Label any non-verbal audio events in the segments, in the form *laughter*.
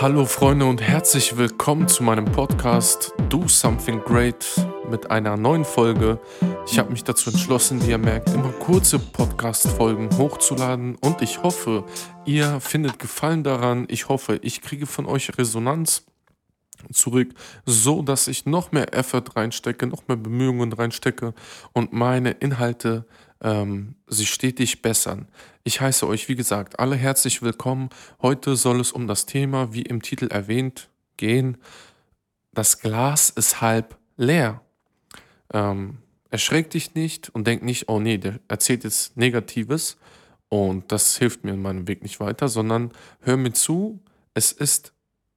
Hallo Freunde und herzlich willkommen zu meinem Podcast Do Something Great mit einer neuen Folge. Ich habe mich dazu entschlossen, wie ihr merkt, immer kurze Podcast-Folgen hochzuladen und ich hoffe, ihr findet Gefallen daran. Ich hoffe, ich kriege von euch Resonanz zurück, so dass ich noch mehr Effort reinstecke, noch mehr Bemühungen reinstecke und meine Inhalte ähm, sich stetig bessern. Ich heiße euch, wie gesagt, alle herzlich willkommen. Heute soll es um das Thema, wie im Titel erwähnt, gehen. Das Glas ist halb leer. Ähm, erschreck dich nicht und denk nicht, oh nee, der erzählt jetzt Negatives und das hilft mir in meinem Weg nicht weiter, sondern hör mir zu. Es ist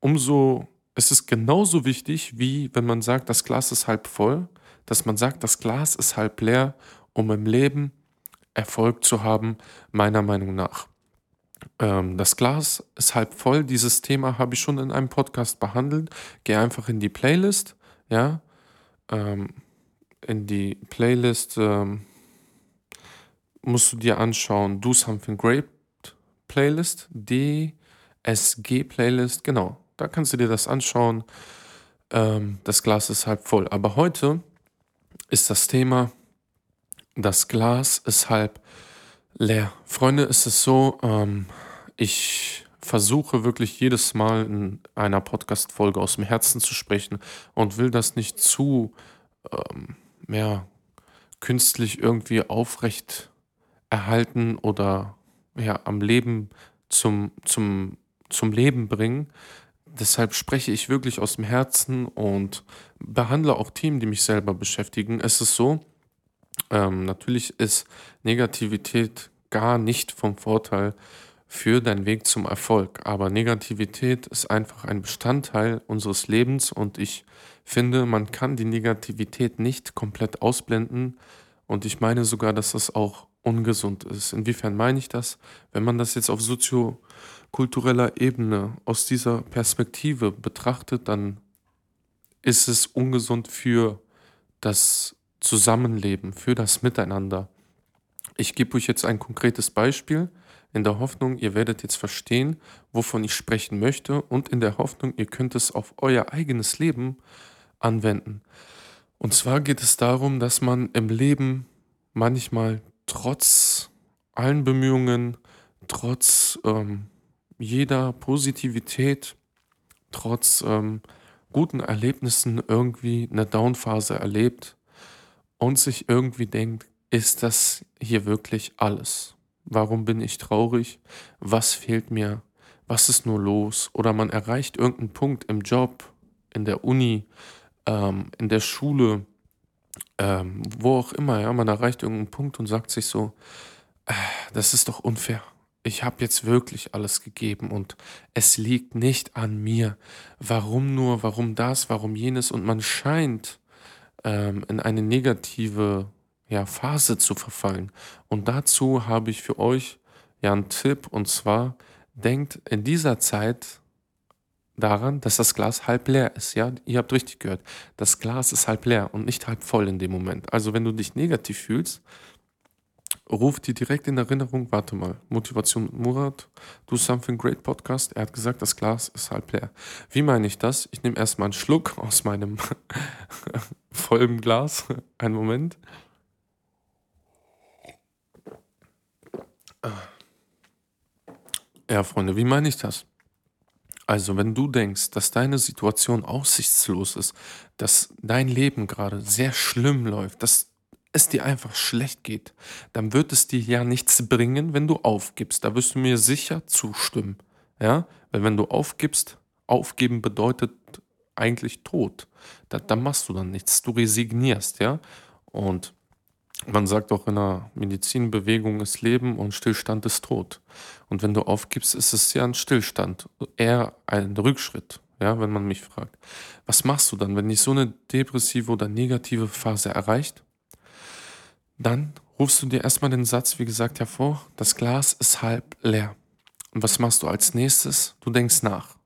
umso, es ist genauso wichtig, wie wenn man sagt, das Glas ist halb voll, dass man sagt, das Glas ist halb leer um im Leben Erfolg zu haben, meiner Meinung nach. Ähm, das Glas ist halb voll. Dieses Thema habe ich schon in einem Podcast behandelt. Geh einfach in die Playlist, ja, ähm, in die Playlist ähm, musst du dir anschauen, Do Something Great Playlist, DSG Playlist, genau. Da kannst du dir das anschauen. Ähm, das Glas ist halb voll. Aber heute ist das Thema das Glas ist halb leer. Freunde, ist es so, ähm, ich versuche wirklich jedes Mal in einer Podcast-Folge aus dem Herzen zu sprechen und will das nicht zu ähm, ja, künstlich irgendwie aufrecht erhalten oder ja, am Leben zum, zum, zum Leben bringen. Deshalb spreche ich wirklich aus dem Herzen und behandle auch Themen, die mich selber beschäftigen. Es ist so, ähm, natürlich ist Negativität gar nicht vom Vorteil für deinen Weg zum Erfolg, aber Negativität ist einfach ein Bestandteil unseres Lebens und ich finde, man kann die Negativität nicht komplett ausblenden und ich meine sogar, dass das auch ungesund ist. Inwiefern meine ich das? Wenn man das jetzt auf soziokultureller Ebene aus dieser Perspektive betrachtet, dann ist es ungesund für das Zusammenleben, für das Miteinander. Ich gebe euch jetzt ein konkretes Beispiel in der Hoffnung, ihr werdet jetzt verstehen, wovon ich sprechen möchte und in der Hoffnung, ihr könnt es auf euer eigenes Leben anwenden. Und zwar geht es darum, dass man im Leben manchmal trotz allen Bemühungen, trotz ähm, jeder Positivität, trotz ähm, guten Erlebnissen irgendwie eine Downphase erlebt und sich irgendwie denkt, ist das hier wirklich alles? Warum bin ich traurig? Was fehlt mir? Was ist nur los? Oder man erreicht irgendeinen Punkt im Job, in der Uni, ähm, in der Schule, ähm, wo auch immer, ja, man erreicht irgendeinen Punkt und sagt sich so, äh, das ist doch unfair. Ich habe jetzt wirklich alles gegeben und es liegt nicht an mir. Warum nur, warum das, warum jenes? Und man scheint ähm, in eine negative ja, Phase zu verfallen. Und dazu habe ich für euch ja einen Tipp und zwar denkt in dieser Zeit daran, dass das Glas halb leer ist. Ja, ihr habt richtig gehört. Das Glas ist halb leer und nicht halb voll in dem Moment. Also wenn du dich negativ fühlst, ruft dir direkt in Erinnerung, warte mal, Motivation Murat, Do Something Great Podcast. Er hat gesagt, das Glas ist halb leer. Wie meine ich das? Ich nehme erstmal einen Schluck *laughs* aus meinem *laughs* vollen Glas. Einen Moment. Ja, Freunde, wie meine ich das? Also, wenn du denkst, dass deine Situation aussichtslos ist, dass dein Leben gerade sehr schlimm läuft, dass es dir einfach schlecht geht, dann wird es dir ja nichts bringen, wenn du aufgibst. Da wirst du mir sicher zustimmen. Ja? Weil wenn du aufgibst, aufgeben bedeutet eigentlich Tod. Da, da machst du dann nichts. Du resignierst, ja. Und man sagt auch in der Medizin, Bewegung ist Leben und Stillstand ist Tod. Und wenn du aufgibst, ist es ja ein Stillstand, eher ein Rückschritt, ja, wenn man mich fragt. Was machst du dann, wenn dich so eine depressive oder negative Phase erreicht? Dann rufst du dir erstmal den Satz, wie gesagt, hervor, das Glas ist halb leer. Und was machst du als nächstes? Du denkst nach.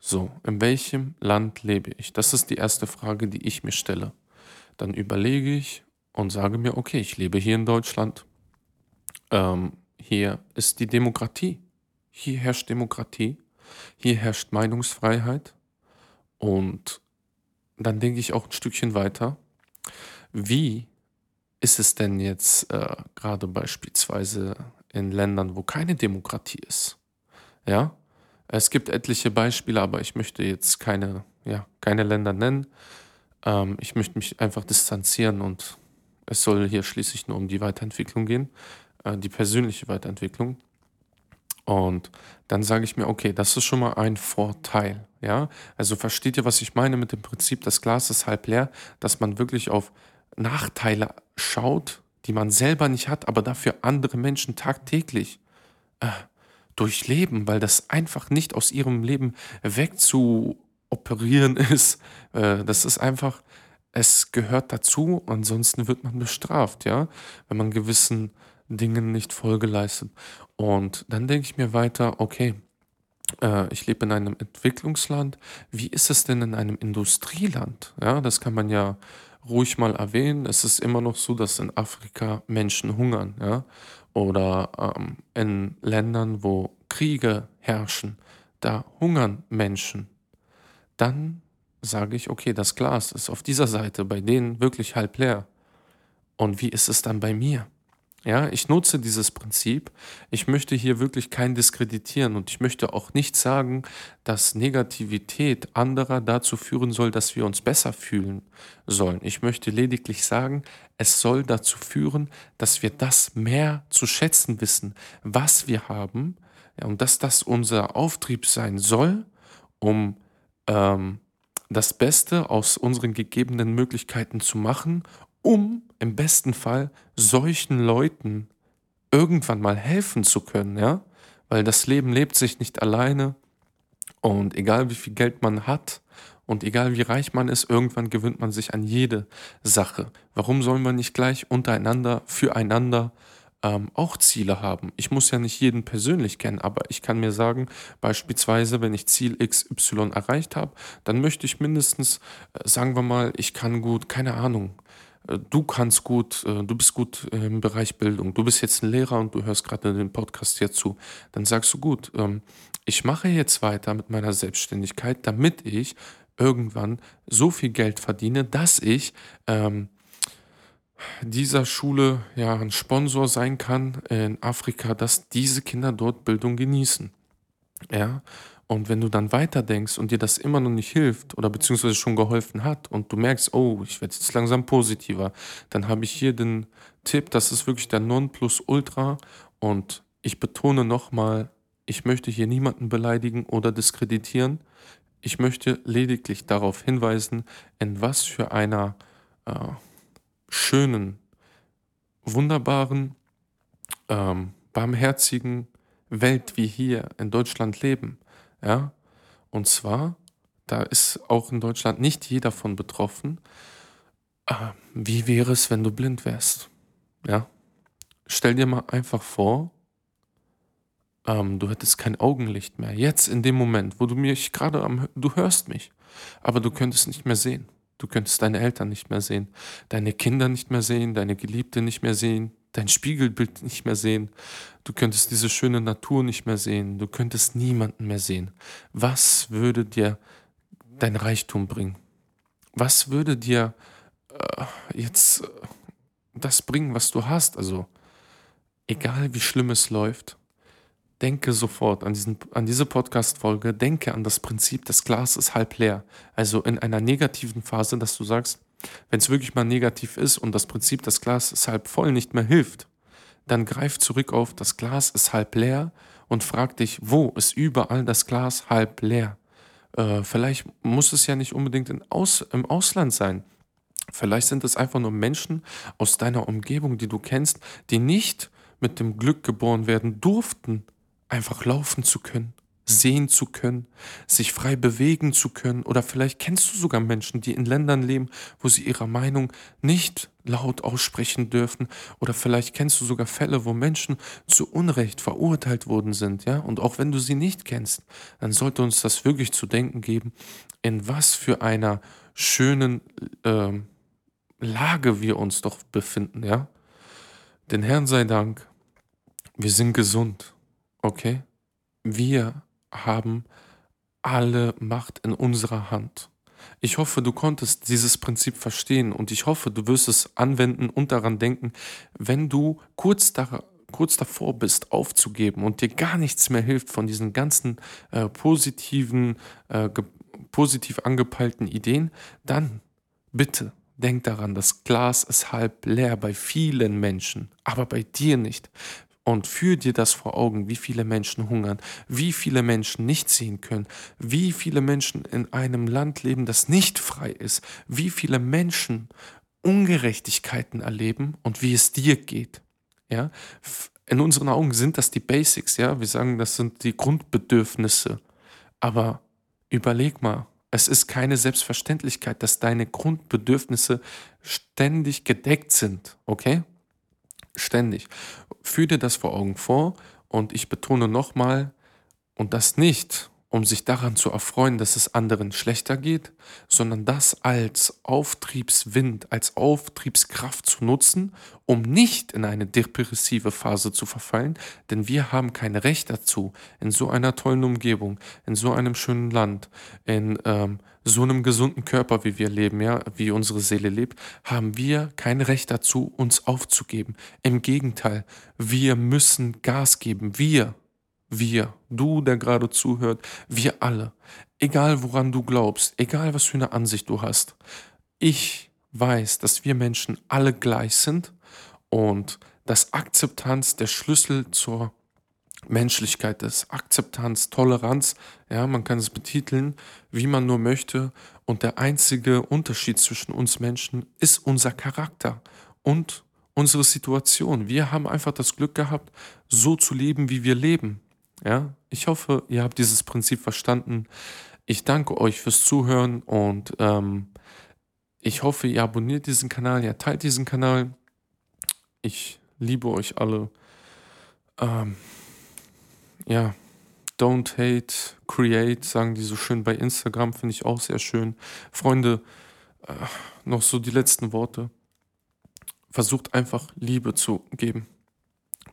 So, in welchem Land lebe ich? Das ist die erste Frage, die ich mir stelle. Dann überlege ich und sage mir, okay, ich lebe hier in Deutschland. Ähm, hier ist die Demokratie. Hier herrscht Demokratie. hier herrscht Meinungsfreiheit und dann denke ich auch ein Stückchen weiter, wie ist es denn jetzt äh, gerade beispielsweise in Ländern, wo keine Demokratie ist? Ja, es gibt etliche Beispiele, aber ich möchte jetzt keine, ja, keine Länder nennen. Ähm, ich möchte mich einfach distanzieren und es soll hier schließlich nur um die Weiterentwicklung gehen, äh, die persönliche Weiterentwicklung. Und dann sage ich mir, okay, das ist schon mal ein Vorteil. Ja, also versteht ihr, was ich meine mit dem Prinzip, das Glas ist halb leer, dass man wirklich auf Nachteile schaut, die man selber nicht hat, aber dafür andere Menschen tagtäglich äh, durchleben, weil das einfach nicht aus ihrem Leben wegzuoperieren *laughs* ist. Äh, das ist einfach, es gehört dazu, ansonsten wird man bestraft, ja, wenn man gewissen Dingen nicht Folge leistet. Und dann denke ich mir weiter, okay, äh, ich lebe in einem Entwicklungsland. Wie ist es denn in einem Industrieland? Ja, das kann man ja ruhig mal erwähnen. Es ist immer noch so, dass in Afrika Menschen hungern, ja, oder ähm, in Ländern, wo Kriege herrschen, da hungern Menschen. Dann sage ich, okay, das Glas ist auf dieser Seite bei denen wirklich halb leer. Und wie ist es dann bei mir? Ja, ich nutze dieses Prinzip. Ich möchte hier wirklich kein diskreditieren und ich möchte auch nicht sagen, dass Negativität anderer dazu führen soll, dass wir uns besser fühlen sollen. Ich möchte lediglich sagen, es soll dazu führen, dass wir das mehr zu schätzen wissen, was wir haben, ja, und dass das unser Auftrieb sein soll, um ähm, das Beste aus unseren gegebenen Möglichkeiten zu machen, um im besten Fall solchen Leuten irgendwann mal helfen zu können, ja? Weil das Leben lebt sich nicht alleine und egal wie viel Geld man hat und egal wie reich man ist, irgendwann gewöhnt man sich an jede Sache. Warum soll man nicht gleich untereinander, füreinander ähm, auch Ziele haben. Ich muss ja nicht jeden persönlich kennen, aber ich kann mir sagen, beispielsweise, wenn ich Ziel XY erreicht habe, dann möchte ich mindestens, äh, sagen wir mal, ich kann gut, keine Ahnung, du kannst gut, äh, du bist gut im Bereich Bildung, du bist jetzt ein Lehrer und du hörst gerade den Podcast hier zu, dann sagst du gut, ähm, ich mache jetzt weiter mit meiner Selbstständigkeit, damit ich irgendwann so viel Geld verdiene, dass ich ähm, dieser Schule ja ein Sponsor sein kann in Afrika, dass diese Kinder dort Bildung genießen. Ja, und wenn du dann weiterdenkst und dir das immer noch nicht hilft oder beziehungsweise schon geholfen hat und du merkst, oh, ich werde jetzt langsam positiver, dann habe ich hier den Tipp, das ist wirklich der Nonplusultra und ich betone nochmal, ich möchte hier niemanden beleidigen oder diskreditieren. Ich möchte lediglich darauf hinweisen, in was für einer äh, schönen, wunderbaren, ähm, barmherzigen Welt wir hier in Deutschland leben. Ja? Und zwar, da ist auch in Deutschland nicht jeder von betroffen. Äh, wie wäre es, wenn du blind wärst? Ja? Stell dir mal einfach vor, ähm, du hättest kein Augenlicht mehr. Jetzt in dem Moment, wo du mich gerade am, du hörst mich, aber du könntest nicht mehr sehen. Du könntest deine Eltern nicht mehr sehen, deine Kinder nicht mehr sehen, deine Geliebte nicht mehr sehen, dein Spiegelbild nicht mehr sehen. Du könntest diese schöne Natur nicht mehr sehen. Du könntest niemanden mehr sehen. Was würde dir dein Reichtum bringen? Was würde dir äh, jetzt äh, das bringen, was du hast? Also, egal wie schlimm es läuft, denke sofort an, diesen, an diese Podcast-Folge, denke an das Prinzip, das Glas ist halb leer. Also in einer negativen Phase, dass du sagst, wenn es wirklich mal negativ ist und das Prinzip, das Glas ist halb voll, nicht mehr hilft, dann greif zurück auf, das Glas ist halb leer und frag dich, wo ist überall das Glas halb leer? Äh, vielleicht muss es ja nicht unbedingt in Aus, im Ausland sein. Vielleicht sind es einfach nur Menschen aus deiner Umgebung, die du kennst, die nicht mit dem Glück geboren werden durften, einfach laufen zu können, sehen zu können, sich frei bewegen zu können. Oder vielleicht kennst du sogar Menschen, die in Ländern leben, wo sie ihre Meinung nicht laut aussprechen dürfen. Oder vielleicht kennst du sogar Fälle, wo Menschen zu Unrecht verurteilt worden sind, ja. Und auch wenn du sie nicht kennst, dann sollte uns das wirklich zu denken geben, in was für einer schönen äh, Lage wir uns doch befinden, ja. Den Herrn sei Dank, wir sind gesund. Okay? Wir haben alle Macht in unserer Hand. Ich hoffe, du konntest dieses Prinzip verstehen und ich hoffe, du wirst es anwenden und daran denken, wenn du kurz, da, kurz davor bist, aufzugeben und dir gar nichts mehr hilft von diesen ganzen äh, positiven, äh, positiv angepeilten Ideen, dann bitte denk daran, das Glas ist halb leer bei vielen Menschen, aber bei dir nicht und führ dir das vor Augen, wie viele Menschen hungern, wie viele Menschen nicht sehen können, wie viele Menschen in einem Land leben, das nicht frei ist, wie viele Menschen Ungerechtigkeiten erleben und wie es dir geht. Ja? In unseren Augen sind das die Basics, ja, wir sagen, das sind die Grundbedürfnisse. Aber überleg mal, es ist keine Selbstverständlichkeit, dass deine Grundbedürfnisse ständig gedeckt sind, okay? Ständig. Führ dir das vor Augen vor und ich betone nochmal, und das nicht, um sich daran zu erfreuen, dass es anderen schlechter geht, sondern das als Auftriebswind, als Auftriebskraft zu nutzen, um nicht in eine depressive Phase zu verfallen, denn wir haben kein Recht dazu, in so einer tollen Umgebung, in so einem schönen Land, in ähm, so einem gesunden Körper, wie wir leben, ja, wie unsere Seele lebt, haben wir kein Recht dazu, uns aufzugeben. Im Gegenteil, wir müssen Gas geben. Wir, wir, du, der gerade zuhört, wir alle. Egal woran du glaubst, egal was für eine Ansicht du hast. Ich weiß, dass wir Menschen alle gleich sind und dass Akzeptanz der Schlüssel zur Menschlichkeit ist, Akzeptanz, Toleranz, ja, man kann es betiteln, wie man nur möchte. Und der einzige Unterschied zwischen uns Menschen ist unser Charakter und unsere Situation. Wir haben einfach das Glück gehabt, so zu leben, wie wir leben. Ja, ich hoffe, ihr habt dieses Prinzip verstanden. Ich danke euch fürs Zuhören und ähm, ich hoffe, ihr abonniert diesen Kanal, ihr teilt diesen Kanal. Ich liebe euch alle. Ähm, ja, don't hate, create, sagen die so schön bei Instagram, finde ich auch sehr schön. Freunde, äh, noch so die letzten Worte. Versucht einfach Liebe zu geben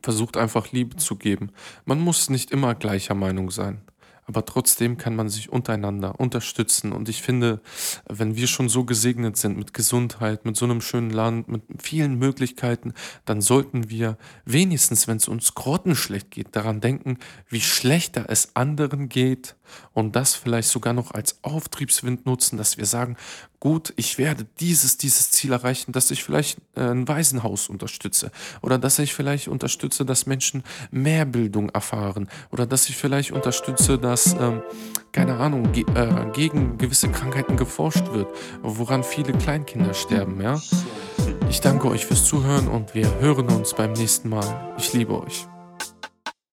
versucht einfach Liebe zu geben. Man muss nicht immer gleicher Meinung sein aber trotzdem kann man sich untereinander unterstützen. Und ich finde, wenn wir schon so gesegnet sind mit Gesundheit, mit so einem schönen Land, mit vielen Möglichkeiten, dann sollten wir wenigstens, wenn es uns grottenschlecht geht, daran denken, wie schlechter es anderen geht und das vielleicht sogar noch als Auftriebswind nutzen, dass wir sagen, gut, ich werde dieses, dieses Ziel erreichen, dass ich vielleicht äh, ein Waisenhaus unterstütze oder dass ich vielleicht unterstütze, dass Menschen mehr Bildung erfahren oder dass ich vielleicht unterstütze, dass, ähm, keine Ahnung, ge äh, gegen gewisse Krankheiten geforscht wird, woran viele Kleinkinder sterben, ja. Ich danke euch fürs Zuhören und wir hören uns beim nächsten Mal. Ich liebe euch.